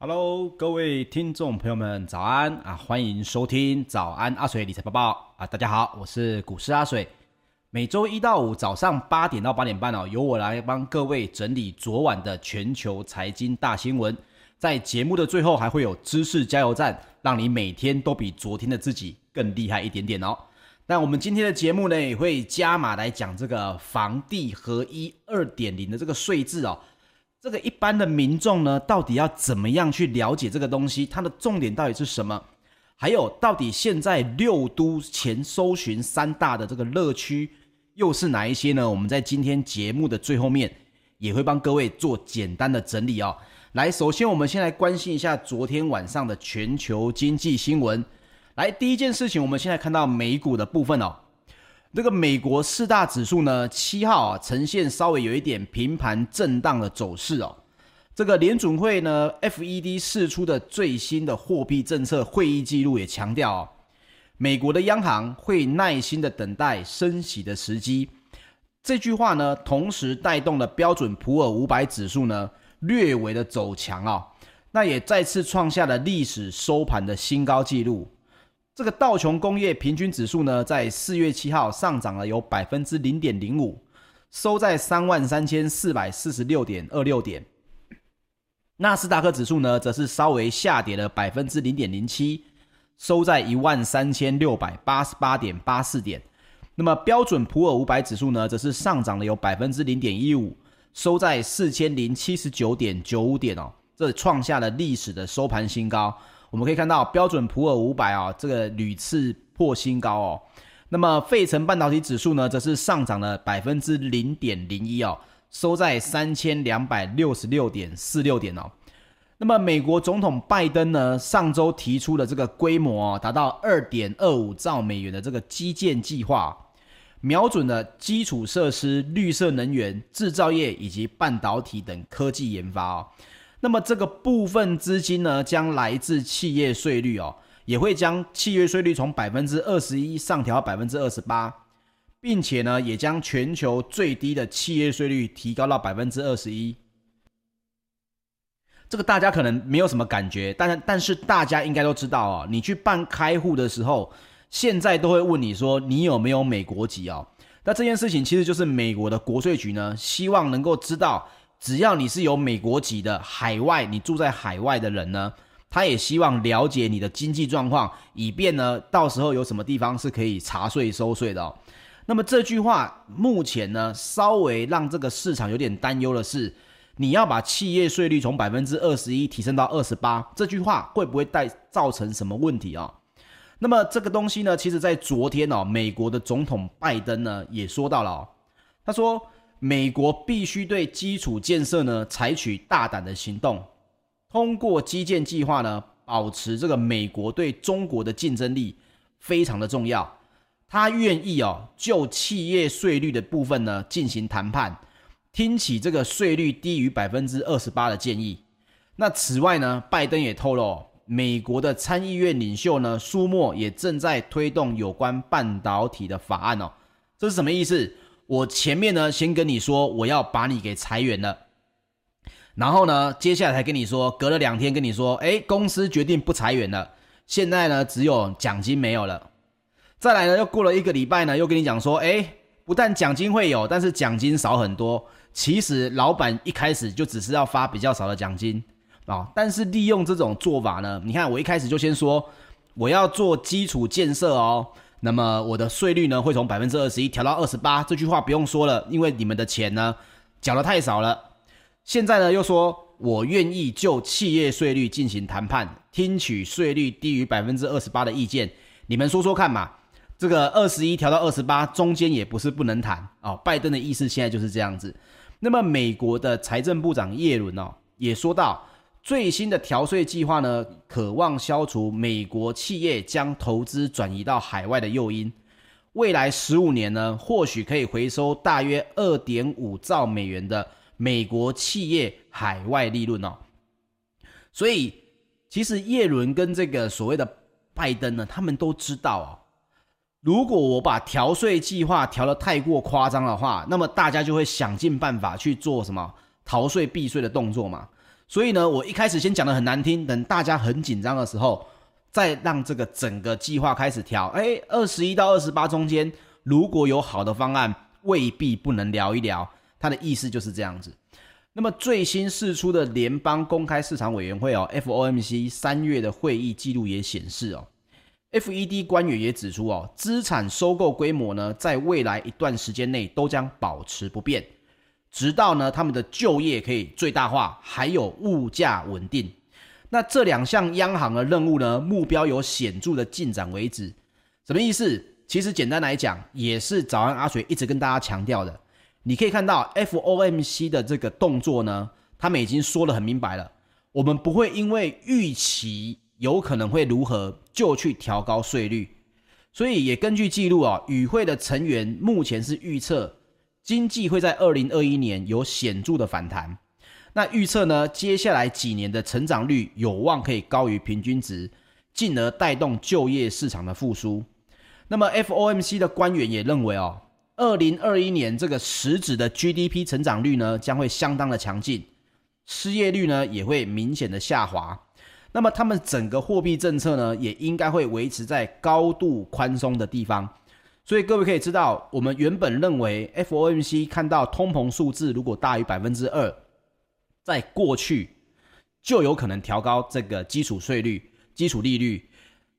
Hello，各位听众朋友们，早安啊！欢迎收听早安阿水理财报报啊！大家好，我是股市阿水。每周一到五早上八点到八点半哦，由我来帮各位整理昨晚的全球财经大新闻。在节目的最后，还会有知识加油站，让你每天都比昨天的自己更厉害一点点哦。那我们今天的节目呢，也会加码来讲这个房地合一二点零的这个税制哦。这个一般的民众呢，到底要怎么样去了解这个东西？它的重点到底是什么？还有，到底现在六都前搜寻三大的这个乐区又是哪一些呢？我们在今天节目的最后面也会帮各位做简单的整理哦。来，首先我们先来关心一下昨天晚上的全球经济新闻。来，第一件事情，我们现在看到美股的部分哦。这个美国四大指数呢，七号啊呈现稍微有一点平盘震荡的走势哦。这个联准会呢，FED 释出的最新的货币政策会议记录也强调哦，美国的央行会耐心的等待升息的时机。这句话呢，同时带动了标准普尔五百指数呢略微的走强哦，那也再次创下了历史收盘的新高纪录。这个道琼工业平均指数呢，在四月七号上涨了有百分之零点零五，收在三万三千四百四十六点二六点。纳斯达克指数呢，则是稍微下跌了百分之零点零七，收在一万三千六百八十八点八四点。那么标准普尔五百指数呢，则是上涨了有百分之零点一五，收在四千零七十九点九五点哦，这创下了历史的收盘新高。我们可以看到标准普尔五百啊，这个屡次破新高哦。那么费城半导体指数呢，则是上涨了百分之零点零一哦，收在三千两百六十六点四六点哦。那么美国总统拜登呢，上周提出了这个规模哦，达到二点二五兆美元的这个基建计划，瞄准了基础设施、绿色能源、制造业以及半导体等科技研发哦。那么这个部分资金呢，将来自企业税率哦，也会将企业税率从百分之二十一上调百分之二十八，并且呢，也将全球最低的企业税率提高到百分之二十一。这个大家可能没有什么感觉，但但是大家应该都知道哦，你去办开户的时候，现在都会问你说你有没有美国籍哦。那这件事情其实就是美国的国税局呢，希望能够知道。只要你是有美国籍的海外，你住在海外的人呢，他也希望了解你的经济状况，以便呢，到时候有什么地方是可以查税收税的哦。那么这句话目前呢，稍微让这个市场有点担忧的是，你要把企业税率从百分之二十一提升到二十八，这句话会不会带造成什么问题啊？那么这个东西呢，其实在昨天哦，美国的总统拜登呢也说到了哦，他说。美国必须对基础建设呢采取大胆的行动，通过基建计划呢保持这个美国对中国的竞争力非常的重要。他愿意哦就企业税率的部分呢进行谈判，听取这个税率低于百分之二十八的建议。那此外呢，拜登也透露，美国的参议院领袖呢舒默也正在推动有关半导体的法案哦。这是什么意思？我前面呢，先跟你说我要把你给裁员了，然后呢，接下来才跟你说，隔了两天跟你说，哎，公司决定不裁员了，现在呢，只有奖金没有了。再来呢，又过了一个礼拜呢，又跟你讲说，哎，不但奖金会有，但是奖金少很多。其实老板一开始就只是要发比较少的奖金啊，但是利用这种做法呢，你看我一开始就先说我要做基础建设哦。那么我的税率呢，会从百分之二十一调到二十八，这句话不用说了，因为你们的钱呢缴得太少了。现在呢又说我愿意就企业税率进行谈判，听取税率低于百分之二十八的意见。你们说说看嘛，这个二十一调到二十八，中间也不是不能谈哦。拜登的意思现在就是这样子。那么美国的财政部长耶伦哦也说到。最新的调税计划呢，渴望消除美国企业将投资转移到海外的诱因。未来十五年呢，或许可以回收大约二点五兆美元的美国企业海外利润哦。所以，其实叶伦跟这个所谓的拜登呢，他们都知道哦，如果我把调税计划调得太过夸张的话，那么大家就会想尽办法去做什么逃税避税的动作嘛。所以呢，我一开始先讲的很难听，等大家很紧张的时候，再让这个整个计划开始调。哎，二十一到二十八中间，如果有好的方案，未必不能聊一聊。他的意思就是这样子。那么最新释出的联邦公开市场委员会哦 （FOMC） 三月的会议记录也显示哦，FED 官员也指出哦，资产收购规模呢，在未来一段时间内都将保持不变，直到呢他们的就业可以最大化，还有物价稳定。那这两项央行的任务呢，目标有显著的进展为止。什么意思？其实简单来讲，也是早安阿水一直跟大家强调的。你可以看到 FOMC 的这个动作呢，他们已经说得很明白了，我们不会因为预期有可能会如何就去调高税率，所以也根据记录啊，与会的成员目前是预测经济会在二零二一年有显著的反弹，那预测呢，接下来几年的成长率有望可以高于平均值，进而带动就业市场的复苏。那么 FOMC 的官员也认为哦。二零二一年这个实质的 GDP 成长率呢，将会相当的强劲，失业率呢也会明显的下滑。那么他们整个货币政策呢，也应该会维持在高度宽松的地方。所以各位可以知道，我们原本认为 FOMC 看到通膨数字如果大于百分之二，在过去就有可能调高这个基础税率、基础利率。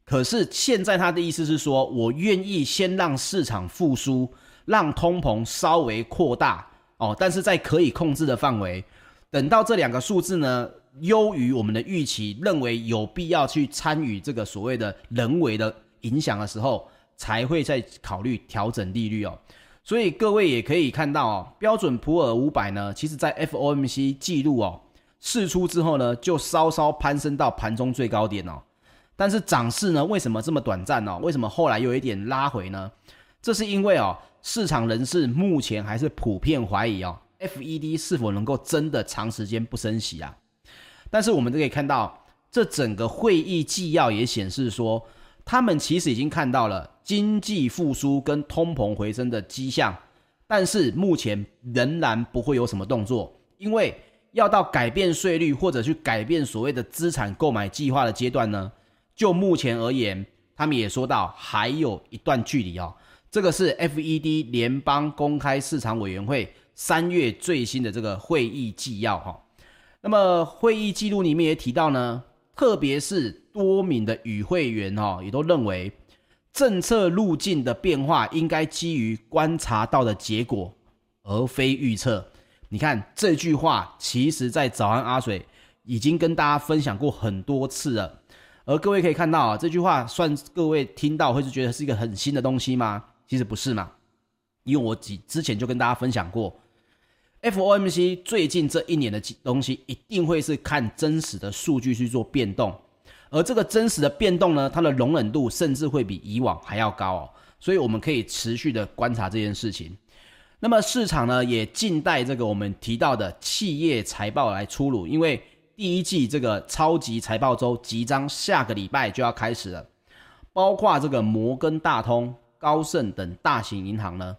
可是现在他的意思是说，我愿意先让市场复苏。让通膨稍微扩大哦，但是在可以控制的范围。等到这两个数字呢优于我们的预期，认为有必要去参与这个所谓的人为的影响的时候，才会再考虑调整利率哦。所以各位也可以看到哦，标准普尔五百呢，其实在 FOMC 记录哦释出之后呢，就稍稍攀升到盘中最高点哦。但是涨势呢，为什么这么短暂呢？为什么后来又有一点拉回呢？这是因为哦。市场人士目前还是普遍怀疑哦，FED 是否能够真的长时间不升息啊？但是我们都可以看到，这整个会议纪要也显示说，他们其实已经看到了经济复苏跟通膨回升的迹象，但是目前仍然不会有什么动作，因为要到改变税率或者去改变所谓的资产购买计划的阶段呢，就目前而言，他们也说到还有一段距离哦。这个是 FED 联邦公开市场委员会三月最新的这个会议纪要哈。那么会议记录里面也提到呢，特别是多名的与会员哈，也都认为政策路径的变化应该基于观察到的结果，而非预测。你看这句话，其实在早安阿水已经跟大家分享过很多次了。而各位可以看到啊，这句话算各位听到会是觉得是一个很新的东西吗？其实不是嘛，因为我几之前就跟大家分享过，FOMC 最近这一年的东西一定会是看真实的数据去做变动，而这个真实的变动呢，它的容忍度甚至会比以往还要高哦，所以我们可以持续的观察这件事情。那么市场呢，也静待这个我们提到的企业财报来出炉，因为第一季这个超级财报周即将下个礼拜就要开始了，包括这个摩根大通。高盛等大型银行呢，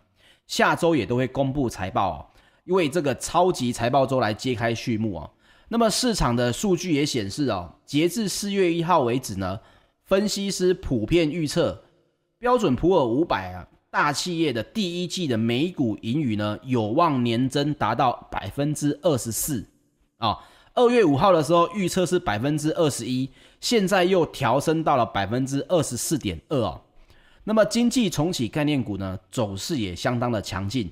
下周也都会公布财报哦，因为这个超级财报周来揭开序幕哦。那么市场的数据也显示哦，截至四月一号为止呢，分析师普遍预测标准普尔五百啊大企业的第一季的每股盈余呢，有望年增达到百分之二十四啊。二月五号的时候预测是百分之二十一，现在又调升到了百分之二十四点二哦。那么经济重启概念股呢，走势也相当的强劲，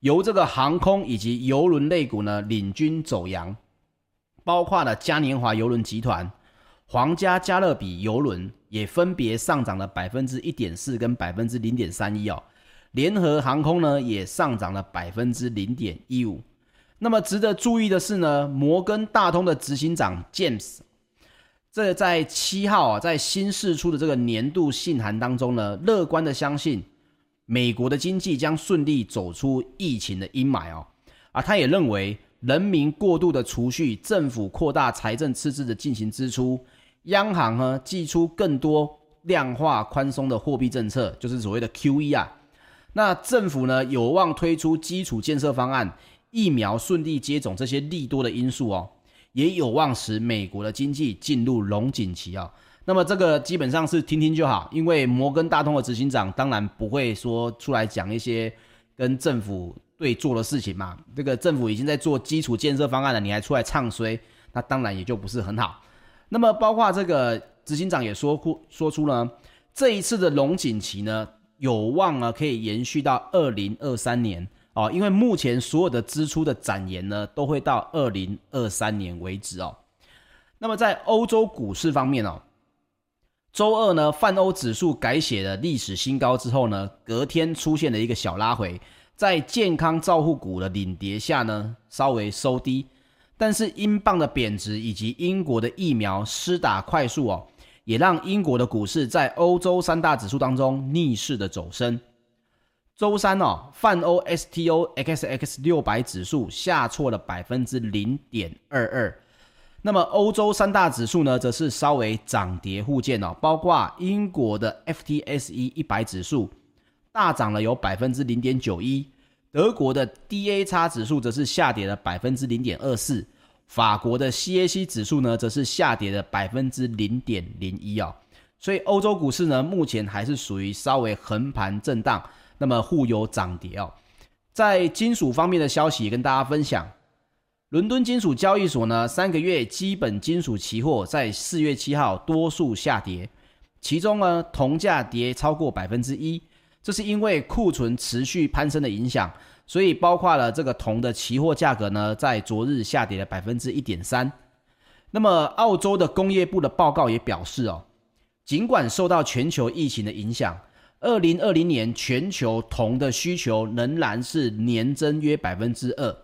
由这个航空以及邮轮类股呢领军走扬，包括了嘉年华邮轮集团、皇家加勒比邮轮也分别上涨了百分之一点四跟百分之零点三一哦，联合航空呢也上涨了百分之零点一五。那么值得注意的是呢，摩根大通的执行长 James。这在七号啊，在新释出的这个年度信函当中呢，乐观的相信美国的经济将顺利走出疫情的阴霾哦。啊，他也认为人民过度的储蓄，政府扩大财政赤字的进行支出，央行呢祭出更多量化宽松的货币政策，就是所谓的 QE 啊。那政府呢有望推出基础建设方案，疫苗顺利接种这些利多的因素哦。也有望使美国的经济进入龙景期啊。那么这个基本上是听听就好，因为摩根大通的执行长当然不会说出来讲一些跟政府对做的事情嘛。这个政府已经在做基础建设方案了，你还出来唱衰，那当然也就不是很好。那么包括这个执行长也说过说出了这一次的龙景期呢，有望呢可以延续到二零二三年哦，因为目前所有的支出的展延呢都会到二零二三年为止哦。那么在欧洲股市方面哦。周二呢，泛欧指数改写了历史新高之后呢，隔天出现了一个小拉回，在健康照护股的领跌下呢，稍微收低。但是英镑的贬值以及英国的疫苗施打快速哦，也让英国的股市在欧洲三大指数当中逆势的走升。周三哦，泛欧 STOXX 六百指数下挫了百分之零点二二。那么欧洲三大指数呢，则是稍微涨跌互见哦，包括英国的 FTSE 一百指数大涨了有百分之零点九一，德国的 DAX 指数则是下跌了百分之零点二四，法国的 CAC 指数呢，则是下跌了百分之零点零一哦。所以欧洲股市呢，目前还是属于稍微横盘震荡，那么互有涨跌哦。在金属方面的消息也跟大家分享。伦敦金属交易所呢，三个月基本金属期货在四月七号多数下跌，其中呢，铜价跌超过百分之一，这是因为库存持续攀升的影响，所以包括了这个铜的期货价格呢，在昨日下跌了百分之一点三。那么，澳洲的工业部的报告也表示哦，尽管受到全球疫情的影响，二零二零年全球铜的需求仍然是年增约百分之二。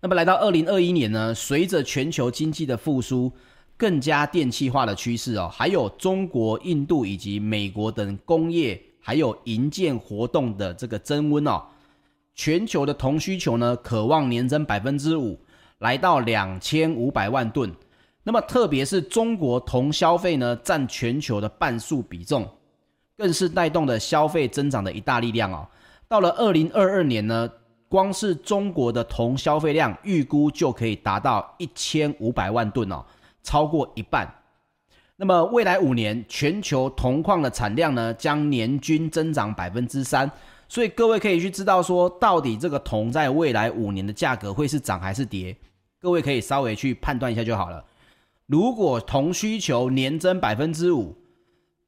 那么来到二零二一年呢，随着全球经济的复苏，更加电气化的趋势哦，还有中国、印度以及美国等工业还有营建活动的这个增温哦，全球的铜需求呢，渴望年增百分之五，来到两千五百万吨。那么特别是中国铜消费呢，占全球的半数比重，更是带动的消费增长的一大力量哦。到了二零二二年呢。光是中国的铜消费量预估就可以达到一千五百万吨哦，超过一半。那么未来五年全球铜矿的产量呢，将年均增长百分之三。所以各位可以去知道说，到底这个铜在未来五年的价格会是涨还是跌？各位可以稍微去判断一下就好了。如果铜需求年增百分之五，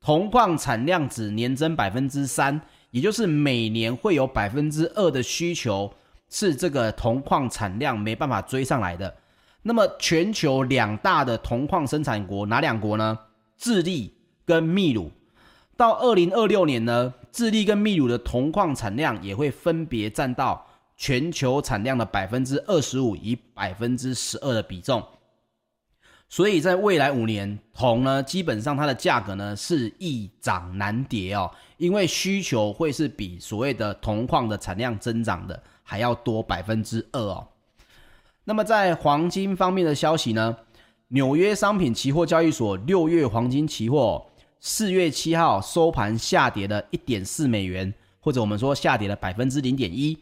铜矿产量只年增百分之三。也就是每年会有百分之二的需求是这个铜矿产量没办法追上来的。那么全球两大的铜矿生产国哪两国呢？智利跟秘鲁。到二零二六年呢，智利跟秘鲁的铜矿产量也会分别占到全球产量的百分之二十五与百分之十二的比重。所以在未来五年，铜呢，基本上它的价格呢是易涨难跌哦，因为需求会是比所谓的铜矿的产量增长的还要多百分之二哦。那么在黄金方面的消息呢，纽约商品期货交易所六月黄金期货四月七号收盘下跌了一点四美元，或者我们说下跌了百分之零点一，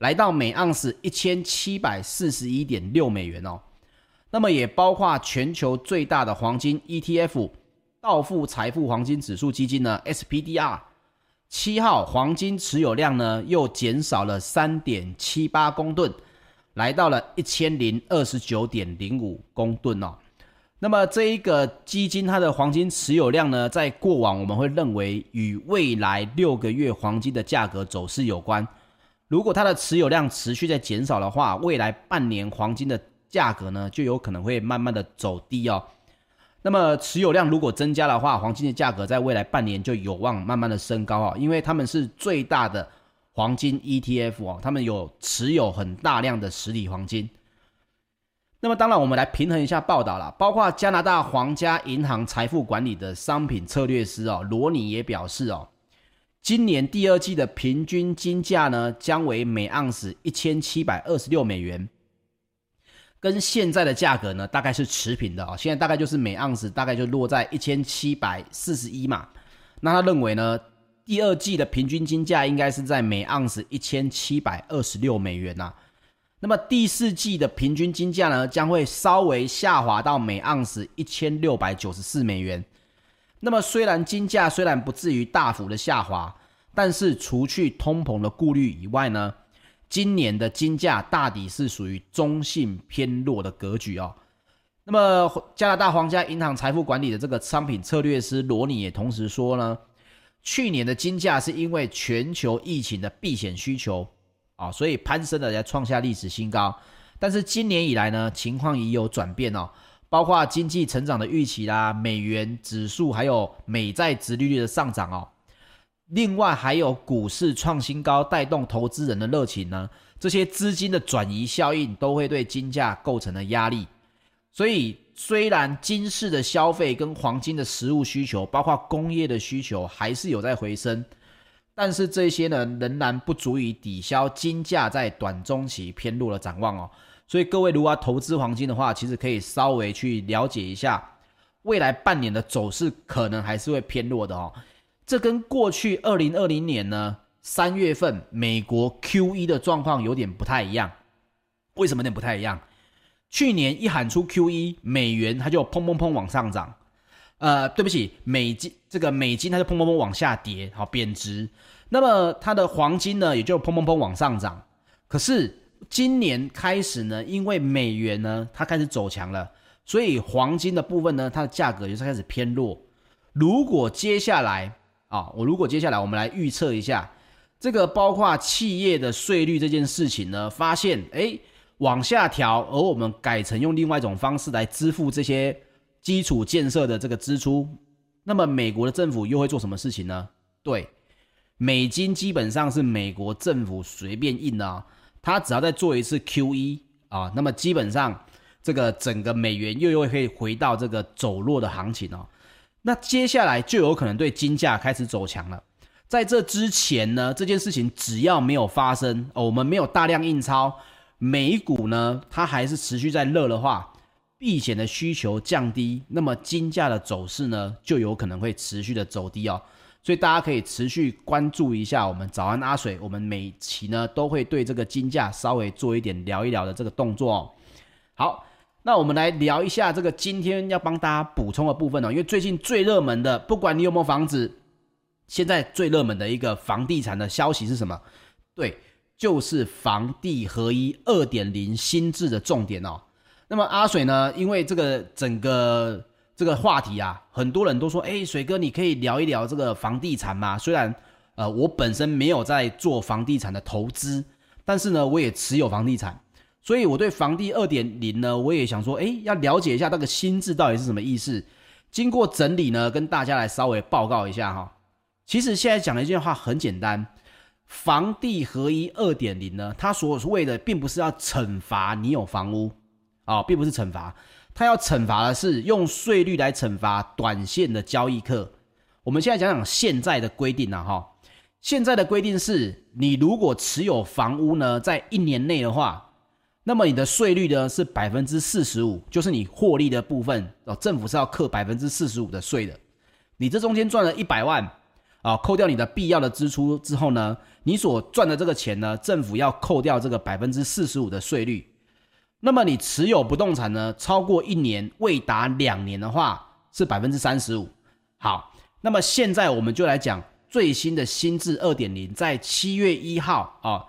来到每盎司一千七百四十一点六美元哦。那么也包括全球最大的黄金 ETF 道富财富黄金指数基金呢 SPDR，七号黄金持有量呢又减少了三点七八公吨，来到了一千零二十九点零五公吨哦。那么这一个基金它的黄金持有量呢，在过往我们会认为与未来六个月黄金的价格走势有关。如果它的持有量持续在减少的话，未来半年黄金的价格呢，就有可能会慢慢的走低哦。那么持有量如果增加的话，黄金的价格在未来半年就有望慢慢的升高哦，因为他们是最大的黄金 ETF 哦，他们有持有很大量的实体黄金。那么当然，我们来平衡一下报道啦，包括加拿大皇家银行财富管理的商品策略师哦，罗尼也表示哦，今年第二季的平均金价呢，将为每盎司一千七百二十六美元。跟现在的价格呢，大概是持平的哦。现在大概就是每盎司大概就落在一千七百四十一嘛。那他认为呢，第二季的平均金价应该是在每盎司一千七百二十六美元呐。那么第四季的平均金价呢，将会稍微下滑到每盎司一千六百九十四美元。那么虽然金价虽然不至于大幅的下滑，但是除去通膨的顾虑以外呢，今年的金价大抵是属于中性偏弱的格局哦。那么加拿大皇家银行财富管理的这个商品策略师罗尼也同时说呢，去年的金价是因为全球疫情的避险需求。啊，所以攀升的在创下历史新高，但是今年以来呢，情况已有转变哦，包括经济成长的预期啦，美元指数还有美债殖利率的上涨哦，另外还有股市创新高带动投资人的热情呢，这些资金的转移效应都会对金价构成了压力，所以虽然金市的消费跟黄金的实物需求，包括工业的需求还是有在回升。但是这些呢，仍然不足以抵消金价在短中期偏弱的展望哦。所以各位如果要投资黄金的话，其实可以稍微去了解一下未来半年的走势，可能还是会偏弱的哦。这跟过去二零二零年呢三月份美国 QE 的状况有点不太一样。为什么有点不太一样？去年一喊出 QE，美元它就砰砰砰往上涨。呃，对不起，美金这个美金它就砰砰砰往下跌，好贬值。那么它的黄金呢，也就砰砰砰往上涨。可是今年开始呢，因为美元呢它开始走强了，所以黄金的部分呢，它的价格也是开始偏弱。如果接下来啊，我如果接下来我们来预测一下，这个包括企业的税率这件事情呢，发现诶往下调，而我们改成用另外一种方式来支付这些。基础建设的这个支出，那么美国的政府又会做什么事情呢？对，美金基本上是美国政府随便印的啊，他只要再做一次 QE 啊，那么基本上这个整个美元又又会回到这个走弱的行情哦。那接下来就有可能对金价开始走强了。在这之前呢，这件事情只要没有发生，哦，我们没有大量印钞，美股呢它还是持续在热的话。避险的需求降低，那么金价的走势呢，就有可能会持续的走低哦。所以大家可以持续关注一下我们早安阿水，我们每期呢都会对这个金价稍微做一点聊一聊的这个动作哦。好，那我们来聊一下这个今天要帮大家补充的部分哦，因为最近最热门的，不管你有没有房子，现在最热门的一个房地产的消息是什么？对，就是房地合一二点零新制的重点哦。那么阿水呢？因为这个整个这个话题啊，很多人都说，哎，水哥，你可以聊一聊这个房地产吗？虽然呃，我本身没有在做房地产的投资，但是呢，我也持有房地产，所以我对房地二点零呢，我也想说，哎，要了解一下那个新制到底是什么意思。经过整理呢，跟大家来稍微报告一下哈。其实现在讲的一句话很简单，房地合一二点零呢，它所谓的并不是要惩罚你有房屋。哦，并不是惩罚，它要惩罚的是用税率来惩罚短线的交易客。我们现在讲讲现在的规定啊，哈，现在的规定是，你如果持有房屋呢，在一年内的话，那么你的税率呢是百分之四十五，就是你获利的部分哦，政府是要扣百分之四十五的税的。你这中间赚了一百万啊，扣掉你的必要的支出之后呢，你所赚的这个钱呢，政府要扣掉这个百分之四十五的税率。那么你持有不动产呢，超过一年未达两年的话，是百分之三十五。好，那么现在我们就来讲最新的新制二点零，在七月一号啊，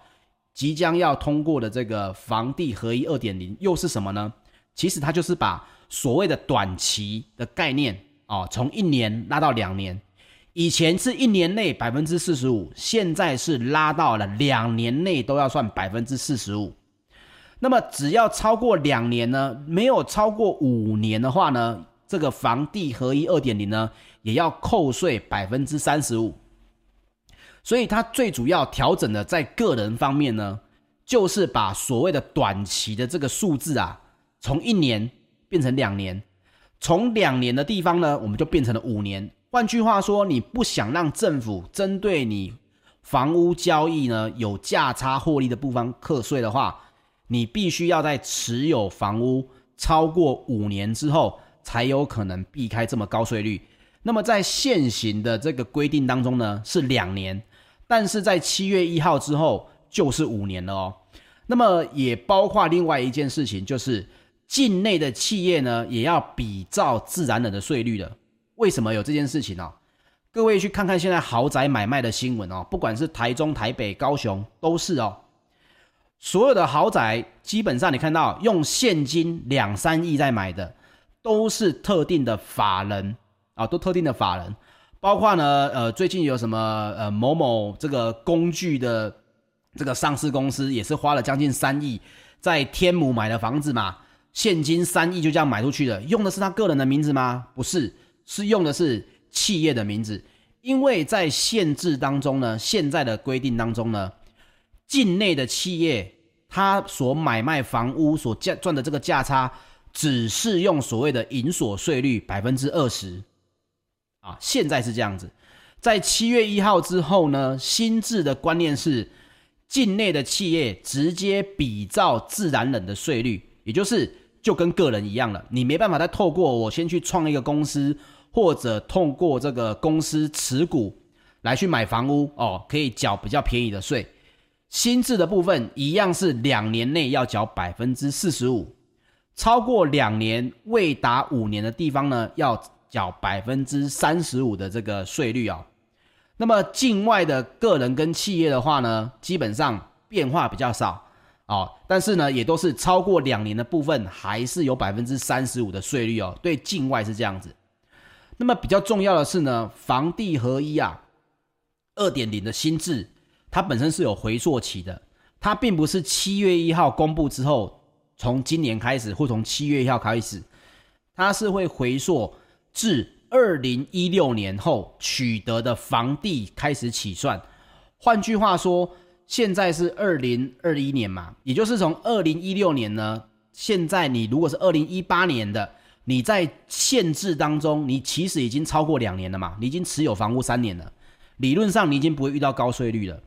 即将要通过的这个房地合一二点零又是什么呢？其实它就是把所谓的短期的概念啊，从一年拉到两年。以前是一年内百分之四十五，现在是拉到了两年内都要算百分之四十五。那么只要超过两年呢，没有超过五年的话呢，这个房地合一二点零呢，也要扣税百分之三十五。所以它最主要调整的在个人方面呢，就是把所谓的短期的这个数字啊，从一年变成两年，从两年的地方呢，我们就变成了五年。换句话说，你不想让政府针对你房屋交易呢，有价差获利的部分课税的话。你必须要在持有房屋超过五年之后，才有可能避开这么高税率。那么在现行的这个规定当中呢，是两年，但是在七月一号之后就是五年了哦。那么也包括另外一件事情，就是境内的企业呢，也要比照自然人的税率了。为什么有这件事情呢、哦？各位去看看现在豪宅买卖的新闻哦，不管是台中、台北、高雄，都是哦。所有的豪宅基本上你看到用现金两三亿在买的，都是特定的法人啊，都特定的法人。包括呢，呃，最近有什么呃某某这个工具的这个上市公司，也是花了将近三亿在天母买的房子嘛，现金三亿就这样买出去的，用的是他个人的名字吗？不是，是用的是企业的名字，因为在限制当中呢，现在的规定当中呢，境内的企业他所买卖房屋所价赚的这个价差，只适用所谓的营所税率百分之二十。啊，现在是这样子，在七月一号之后呢，新制的观念是，境内的企业直接比照自然人的税率，也就是就跟个人一样了，你没办法再透过我先去创一个公司，或者通过这个公司持股来去买房屋哦，可以缴比较便宜的税。新制的部分一样是两年内要缴百分之四十五，超过两年未达五年的地方呢，要。缴百分之三十五的这个税率、哦，那么境外的个人跟企业的话呢，基本上变化比较少哦，但是呢，也都是超过两年的部分，还是有百分之三十五的税率哦。对境外是这样子。那么比较重要的是呢，房地合一啊，二点零的新制，它本身是有回溯期的，它并不是七月一号公布之后，从今年开始或从七月一号开始，它是会回溯。至二零一六年后取得的房地开始起算，换句话说，现在是二零二一年嘛，也就是从二零一六年呢，现在你如果是二零一八年的，你在限制当中，你其实已经超过两年了嘛，你已经持有房屋三年了，理论上你已经不会遇到高税率了。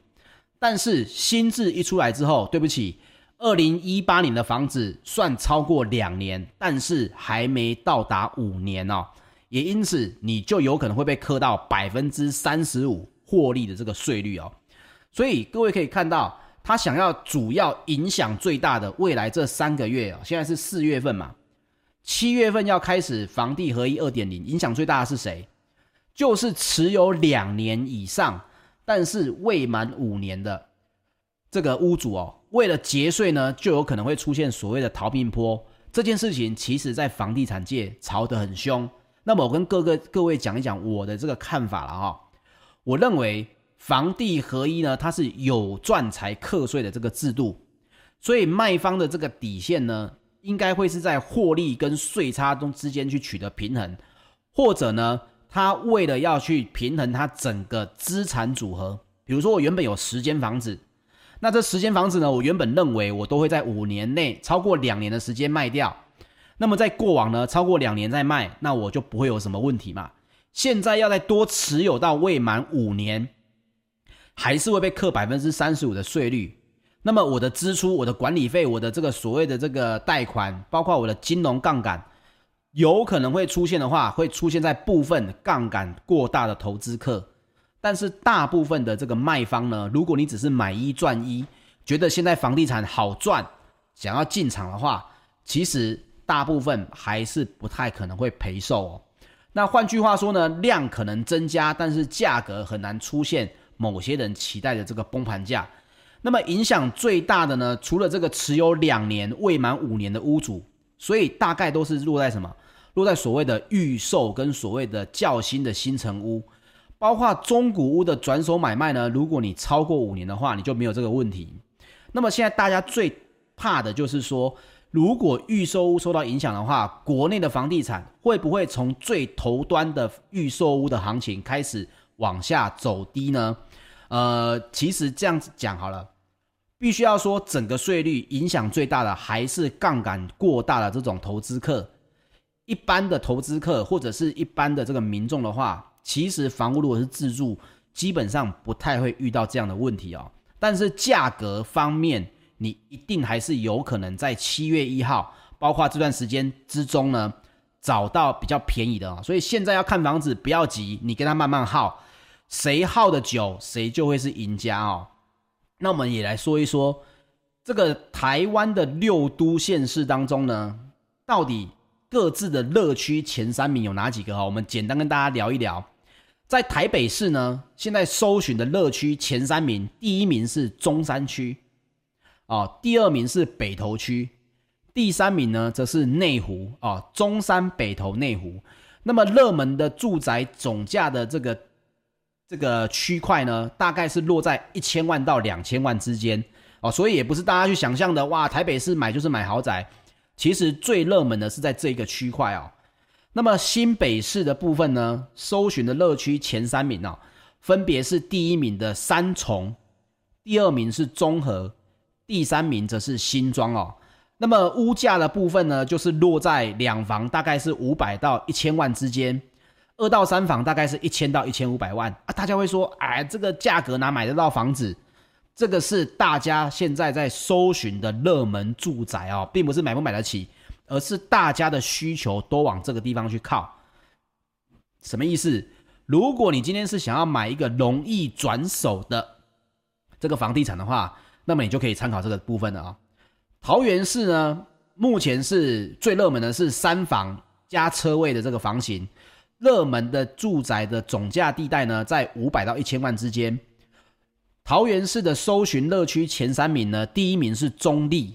但是新制一出来之后，对不起，二零一八年的房子算超过两年，但是还没到达五年哦。也因此，你就有可能会被课到百分之三十五获利的这个税率哦。所以各位可以看到，他想要主要影响最大的未来这三个月哦，现在是四月份嘛，七月份要开始房地合一二点零，影响最大的是谁？就是持有两年以上，但是未满五年的这个屋主哦，为了节税呢，就有可能会出现所谓的逃命坡。这件事情其实在房地产界吵得很凶。那么我跟各个各位讲一讲我的这个看法了哈。我认为房地合一呢，它是有赚才课税的这个制度，所以卖方的这个底线呢，应该会是在获利跟税差中之间去取得平衡，或者呢，他为了要去平衡他整个资产组合，比如说我原本有十间房子，那这十间房子呢，我原本认为我都会在五年内超过两年的时间卖掉。那么在过往呢，超过两年再卖，那我就不会有什么问题嘛。现在要再多持有到未满五年，还是会被课百分之三十五的税率。那么我的支出、我的管理费、我的这个所谓的这个贷款，包括我的金融杠杆，有可能会出现的话，会出现在部分杠杆过大的投资客。但是大部分的这个卖方呢，如果你只是买一赚一，觉得现在房地产好赚，想要进场的话，其实。大部分还是不太可能会赔售哦。那换句话说呢，量可能增加，但是价格很难出现某些人期待的这个崩盘价。那么影响最大的呢，除了这个持有两年未满五年的屋主，所以大概都是落在什么？落在所谓的预售跟所谓的较新的新城屋，包括中古屋的转手买卖呢。如果你超过五年的话，你就没有这个问题。那么现在大家最怕的就是说。如果预售屋受到影响的话，国内的房地产会不会从最头端的预售屋的行情开始往下走低呢？呃，其实这样子讲好了，必须要说整个税率影响最大的还是杠杆过大的这种投资客。一般的投资客或者是一般的这个民众的话，其实房屋如果是自住，基本上不太会遇到这样的问题哦。但是价格方面，你一定还是有可能在七月一号，包括这段时间之中呢，找到比较便宜的啊。所以现在要看房子，不要急，你跟他慢慢耗，谁耗的久，谁就会是赢家哦。那我们也来说一说这个台湾的六都县市当中呢，到底各自的乐区前三名有哪几个哈？我们简单跟大家聊一聊。在台北市呢，现在搜寻的乐区前三名，第一名是中山区，哦，第二名是北投区，第三名呢则是内湖哦，中山、北投、内湖。那么热门的住宅总价的这个这个区块呢，大概是落在一千万到两千万之间哦，所以也不是大家去想象的哇，台北市买就是买豪宅，其实最热门的是在这个区块哦。那么新北市的部分呢，搜寻的乐区前三名哦，分别是第一名的三重，第二名是中和，第三名则是新庄哦。那么屋价的部分呢，就是落在两房大概是五百到一千万之间，二到三房大概是一千到一千五百万啊。大家会说，哎，这个价格哪买得到房子？这个是大家现在在搜寻的热门住宅哦，并不是买不买得起。而是大家的需求都往这个地方去靠，什么意思？如果你今天是想要买一个容易转手的这个房地产的话，那么你就可以参考这个部分了啊。桃园市呢，目前是最热门的是三房加车位的这个房型，热门的住宅的总价地带呢，在五百到一千万之间。桃园市的搜寻乐区前三名呢，第一名是中坜，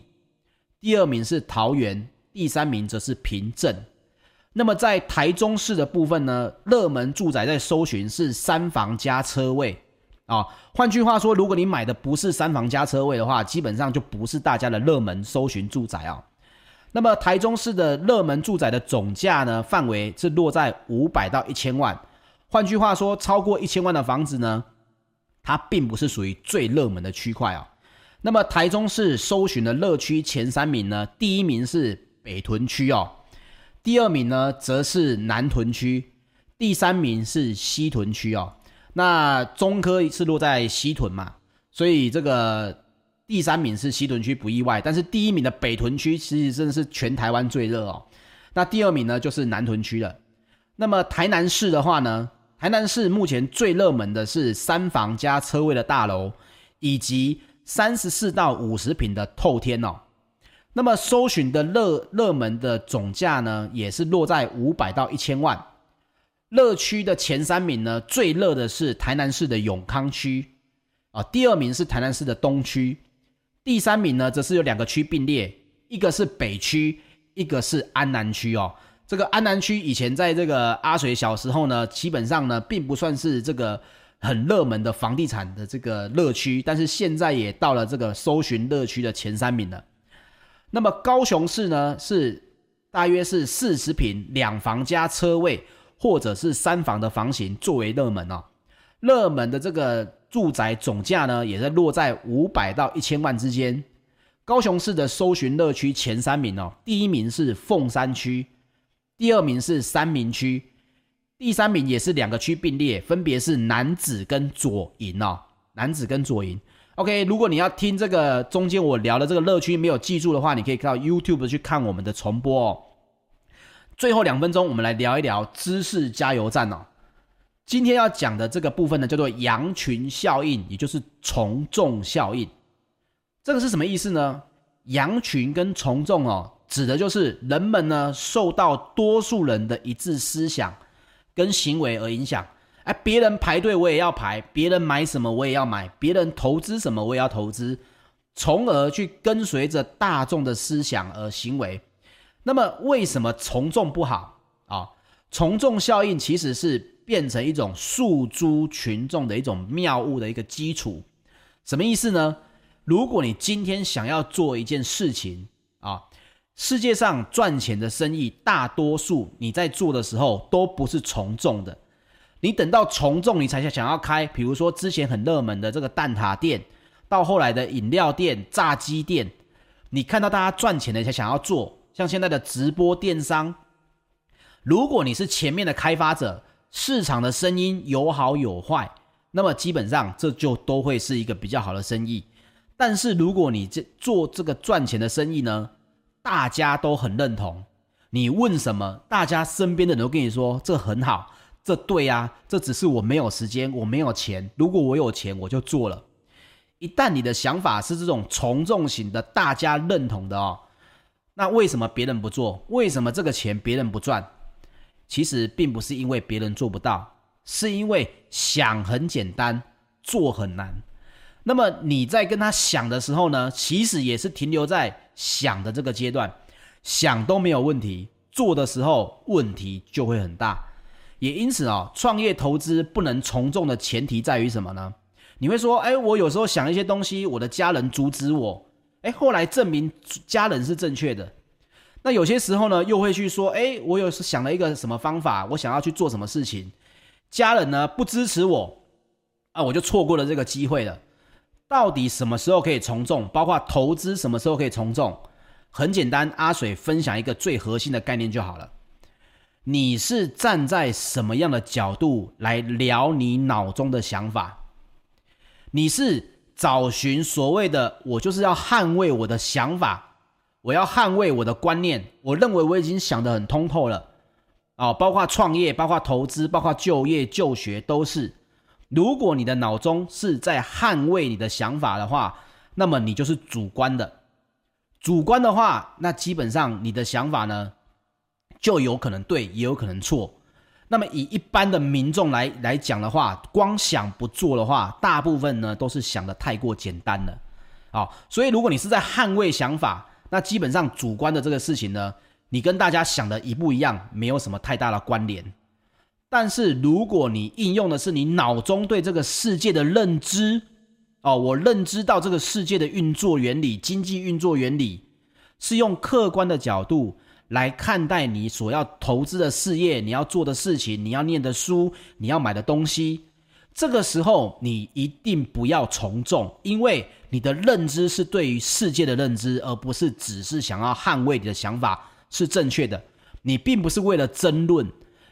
第二名是桃园。第三名则是平镇，那么在台中市的部分呢，热门住宅在搜寻是三房加车位啊。换句话说，如果你买的不是三房加车位的话，基本上就不是大家的热门搜寻住宅啊。那么台中市的热门住宅的总价呢，范围是落在五百到一千万。换句话说，超过一千万的房子呢，它并不是属于最热门的区块哦。那么台中市搜寻的乐区前三名呢，第一名是。北屯区哦，第二名呢则是南屯区，第三名是西屯区哦。那中科是落在西屯嘛，所以这个第三名是西屯区不意外。但是第一名的北屯区其实真的是全台湾最热哦。那第二名呢就是南屯区了。那么台南市的话呢，台南市目前最热门的是三房加车位的大楼，以及三十四到五十坪的透天哦。那么搜寻的热热门的总价呢，也是落在五百到一千万。热区的前三名呢，最热的是台南市的永康区啊，第二名是台南市的东区，第三名呢则是有两个区并列，一个是北区，一个是安南区哦。这个安南区以前在这个阿水小时候呢，基本上呢并不算是这个很热门的房地产的这个热区，但是现在也到了这个搜寻热区的前三名了。那么高雄市呢，是大约是四十平两房加车位，或者是三房的房型作为热门哦。热门的这个住宅总价呢，也在落在五百到一千万之间。高雄市的搜寻乐区前三名哦，第一名是凤山区，第二名是三民区，第三名也是两个区并列，分别是楠梓跟左营哦，楠梓跟左营。OK，如果你要听这个中间我聊的这个乐区没有记住的话，你可以到 YouTube 去看我们的重播哦。最后两分钟，我们来聊一聊知识加油站哦。今天要讲的这个部分呢，叫做羊群效应，也就是从众效应。这个是什么意思呢？羊群跟从众哦，指的就是人们呢受到多数人的一致思想跟行为而影响。哎，别人排队我也要排，别人买什么我也要买，别人投资什么我也要投资，从而去跟随着大众的思想而行为。那么，为什么从众不好啊？从众效应其实是变成一种诉诸群众的一种谬误的一个基础。什么意思呢？如果你今天想要做一件事情啊，世界上赚钱的生意，大多数你在做的时候都不是从众的。你等到从众，你才想要开，比如说之前很热门的这个蛋挞店，到后来的饮料店、炸鸡店，你看到大家赚钱的才想要做，像现在的直播电商。如果你是前面的开发者，市场的声音有好有坏，那么基本上这就都会是一个比较好的生意。但是如果你这做这个赚钱的生意呢，大家都很认同，你问什么，大家身边的人都跟你说这很好。这对呀，这只是我没有时间，我没有钱。如果我有钱，我就做了。一旦你的想法是这种从众型的，大家认同的哦，那为什么别人不做？为什么这个钱别人不赚？其实并不是因为别人做不到，是因为想很简单，做很难。那么你在跟他想的时候呢，其实也是停留在想的这个阶段，想都没有问题，做的时候问题就会很大。也因此啊，创业投资不能从众的前提在于什么呢？你会说，哎，我有时候想一些东西，我的家人阻止我，哎，后来证明家人是正确的。那有些时候呢，又会去说，哎，我有想了一个什么方法，我想要去做什么事情，家人呢不支持我，啊，我就错过了这个机会了。到底什么时候可以从众？包括投资什么时候可以从众？很简单，阿水分享一个最核心的概念就好了。你是站在什么样的角度来聊你脑中的想法？你是找寻所谓的“我就是要捍卫我的想法，我要捍卫我的观念”。我认为我已经想得很通透了，哦，包括创业、包括投资、包括就业、就学都是。如果你的脑中是在捍卫你的想法的话，那么你就是主观的。主观的话，那基本上你的想法呢，就有可能对，也有可能错。那么以一般的民众来来讲的话，光想不做的话，大部分呢都是想得太过简单了，啊，所以如果你是在捍卫想法，那基本上主观的这个事情呢，你跟大家想的一不一样，没有什么太大的关联。但是如果你应用的是你脑中对这个世界的认知，哦，我认知到这个世界的运作原理、经济运作原理，是用客观的角度。来看待你所要投资的事业，你要做的事情，你要念的书，你要买的东西，这个时候你一定不要从众，因为你的认知是对于世界的认知，而不是只是想要捍卫你的想法是正确的。你并不是为了争论，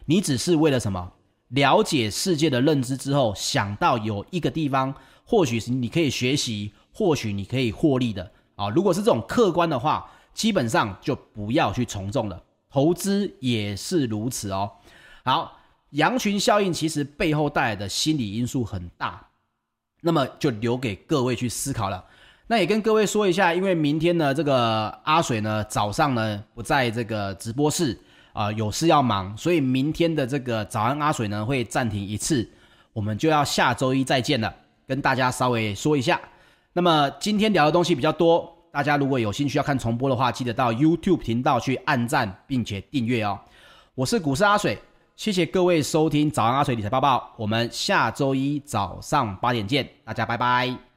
你只是为了什么？了解世界的认知之后，想到有一个地方，或许是你可以学习，或许你可以获利的啊。如果是这种客观的话。基本上就不要去从众了，投资也是如此哦。好，羊群效应其实背后带来的心理因素很大，那么就留给各位去思考了。那也跟各位说一下，因为明天呢，这个阿水呢早上呢不在这个直播室啊、有事要忙，所以明天的这个早安阿水呢会暂停一次，我们就要下周一再见了，跟大家稍微说一下。那么今天聊的东西比较多。大家如果有兴趣要看重播的话，记得到 YouTube 频道去按赞并且订阅哦。我是股市阿水，谢谢各位收听早安阿水理财报报，我们下周一早上八点见，大家拜拜。